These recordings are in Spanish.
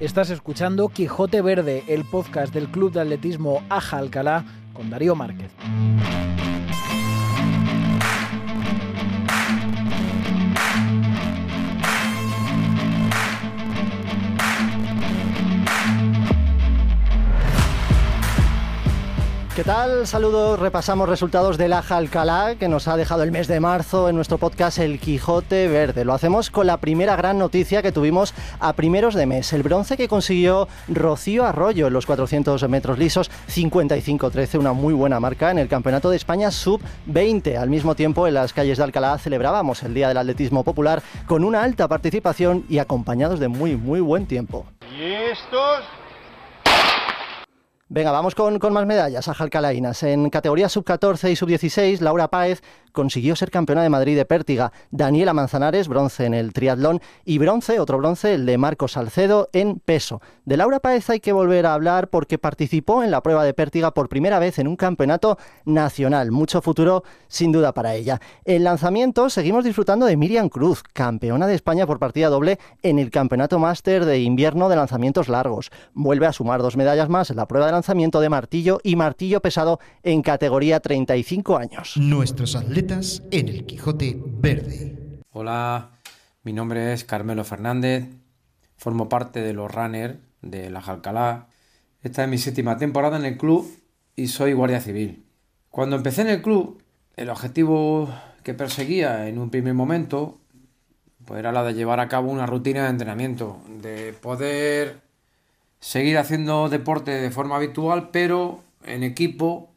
Estás escuchando Quijote Verde, el podcast del Club de Atletismo Aja Alcalá con Darío Márquez. ¿Qué tal? Saludos, repasamos resultados del Aja Alcalá que nos ha dejado el mes de marzo en nuestro podcast El Quijote Verde. Lo hacemos con la primera gran noticia que tuvimos a primeros de mes, el bronce que consiguió Rocío Arroyo en los 400 metros lisos, 55-13, una muy buena marca en el Campeonato de España Sub-20. Al mismo tiempo, en las calles de Alcalá celebrábamos el Día del Atletismo Popular con una alta participación y acompañados de muy, muy buen tiempo. ¿Y estos? Venga, vamos con, más medallas a Jalcalainas. En categoría sub-14 y sub-16, Laura Páez consiguió ser campeona de Madrid de pértiga. Daniela Manzanares, bronce en el triatlón. Y bronce, otro bronce, el de Marcos Salcedo en peso. De Laura Páez hay que volver a hablar porque participó en la prueba de pértiga por primera vez en un campeonato nacional. Mucho futuro, sin duda, para ella. En lanzamiento seguimos disfrutando de Miriam Cruz, campeona de España por partida doble en el Campeonato Máster de Invierno de Lanzamientos Largos. Vuelve a sumar dos medallas más en la prueba de lanzamiento de martillo y martillo pesado en categoría 35 años. Nuestros atletas en el Quijote Verde. Hola, mi nombre es Carmelo Fernández, formo parte de los runners de la Jalcalá. Esta es mi séptima temporada en el club y soy guardia civil. Cuando empecé en el club, el objetivo que perseguía en un primer momento pues era la de llevar a cabo una rutina de entrenamiento, de poder seguir haciendo deporte de forma habitual, pero en equipo,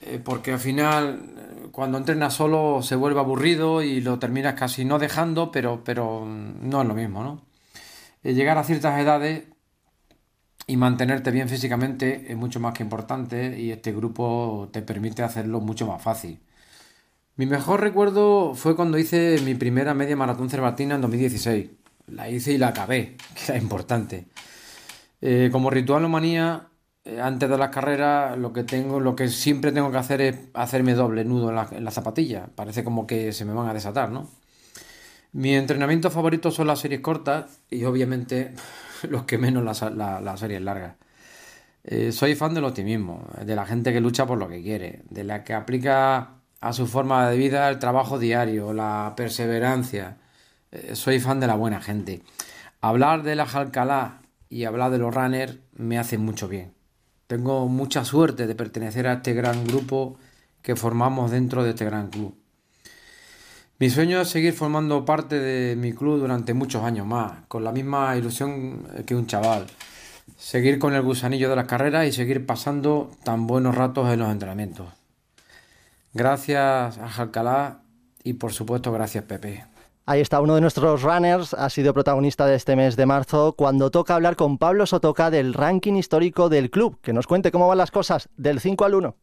eh, porque al final cuando entrenas solo se vuelve aburrido y lo terminas casi no dejando, pero, pero no es lo mismo, ¿no? Eh, llegar a ciertas edades y mantenerte bien físicamente es mucho más que importante y este grupo te permite hacerlo mucho más fácil. Mi mejor recuerdo fue cuando hice mi primera media maratón cervatina en 2016. La hice y la acabé, que era importante. Eh, como ritual o manía, eh, antes de las carreras lo que tengo, lo que siempre tengo que hacer es hacerme doble nudo en la, en la, zapatilla. Parece como que se me van a desatar, ¿no? Mi entrenamiento favorito son las series cortas y obviamente los que menos las, la, las series largas. Eh, soy fan del optimismo, de la gente que lucha por lo que quiere, de la que aplica a su forma de vida el trabajo diario, la perseverancia. Eh, soy fan de la buena gente. Hablar de la Jalcalá y hablar de los runners me hace mucho bien. Tengo mucha suerte de pertenecer a este gran grupo que formamos dentro de este gran club. Mi sueño es seguir formando parte de mi club durante muchos años más, con la misma ilusión que un chaval. Seguir con el gusanillo de las carreras y seguir pasando tan buenos ratos en los entrenamientos. Gracias a Jalcalá y por supuesto gracias Pepe. Ahí está, uno de nuestros runners ha sido protagonista de este mes de marzo cuando toca hablar con Pablo Sotoca del ranking histórico del club. Que nos cuente cómo van las cosas del 5 al 1.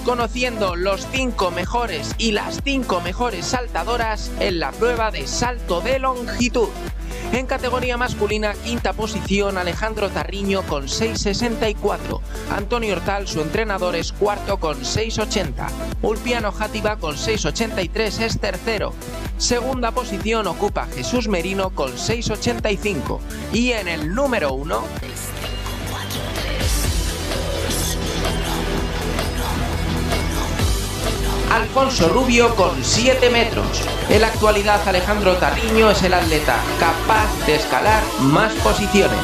Conociendo los cinco mejores y las cinco mejores saltadoras en la prueba de salto de longitud. En categoría masculina, quinta posición Alejandro Tarriño con 6.64. Antonio Hortal, su entrenador, es cuarto con 6.80. Ulpiano Játiva con 6.83 es tercero. Segunda posición ocupa Jesús Merino con 6.85. Y en el número uno... Alfonso Rubio con 7 metros. En la actualidad Alejandro Tarriño es el atleta capaz de escalar más posiciones.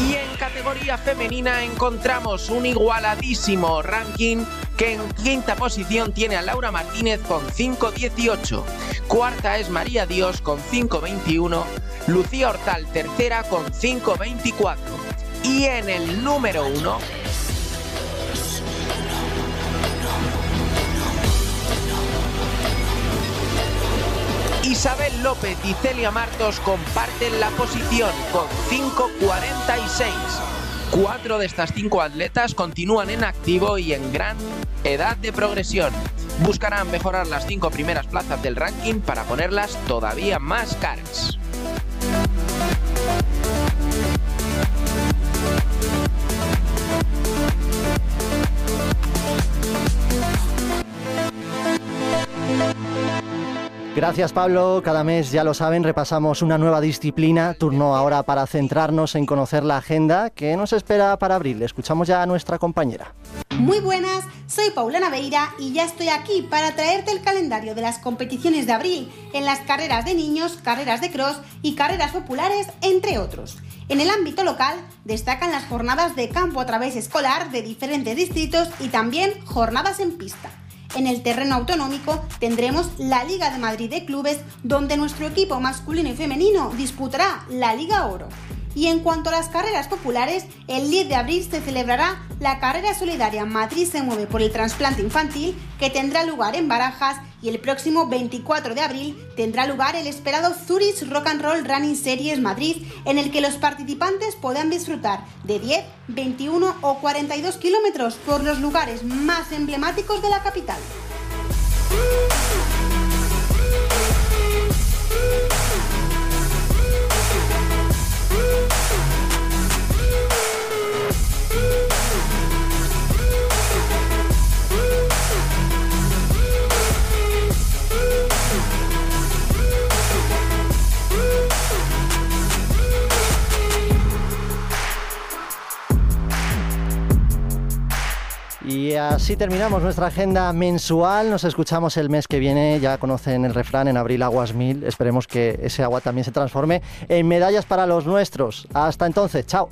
Y en categoría femenina encontramos un igualadísimo ranking que en quinta posición tiene a Laura Martínez con 5.18. Cuarta es María Dios con 5.21. Lucía Hortal tercera con 5.24. Y en el número uno Isabel López y Celia Martos comparten la posición con 5.46. Cuatro de estas cinco atletas continúan en activo y en gran edad de progresión. Buscarán mejorar las cinco primeras plazas del ranking para ponerlas todavía más caras. Gracias Pablo, cada mes ya lo saben, repasamos una nueva disciplina, turno ahora para centrarnos en conocer la agenda que nos espera para abril. Escuchamos ya a nuestra compañera. Muy buenas, soy Paula Naveira y ya estoy aquí para traerte el calendario de las competiciones de abril en las carreras de niños, carreras de cross y carreras populares, entre otros. En el ámbito local destacan las jornadas de campo a través escolar de diferentes distritos y también jornadas en pista. En el terreno autonómico tendremos la Liga de Madrid de Clubes, donde nuestro equipo masculino y femenino disputará la Liga Oro. Y en cuanto a las carreras populares, el 10 de abril se celebrará la carrera solidaria Madrid se mueve por el trasplante infantil, que tendrá lugar en Barajas, y el próximo 24 de abril tendrá lugar el esperado Zurich Rock and Roll Running Series Madrid, en el que los participantes podrán disfrutar de 10, 21 o 42 kilómetros por los lugares más emblemáticos de la capital. Y así terminamos nuestra agenda mensual. Nos escuchamos el mes que viene. Ya conocen el refrán en abril aguas mil. Esperemos que ese agua también se transforme en medallas para los nuestros. Hasta entonces, chao.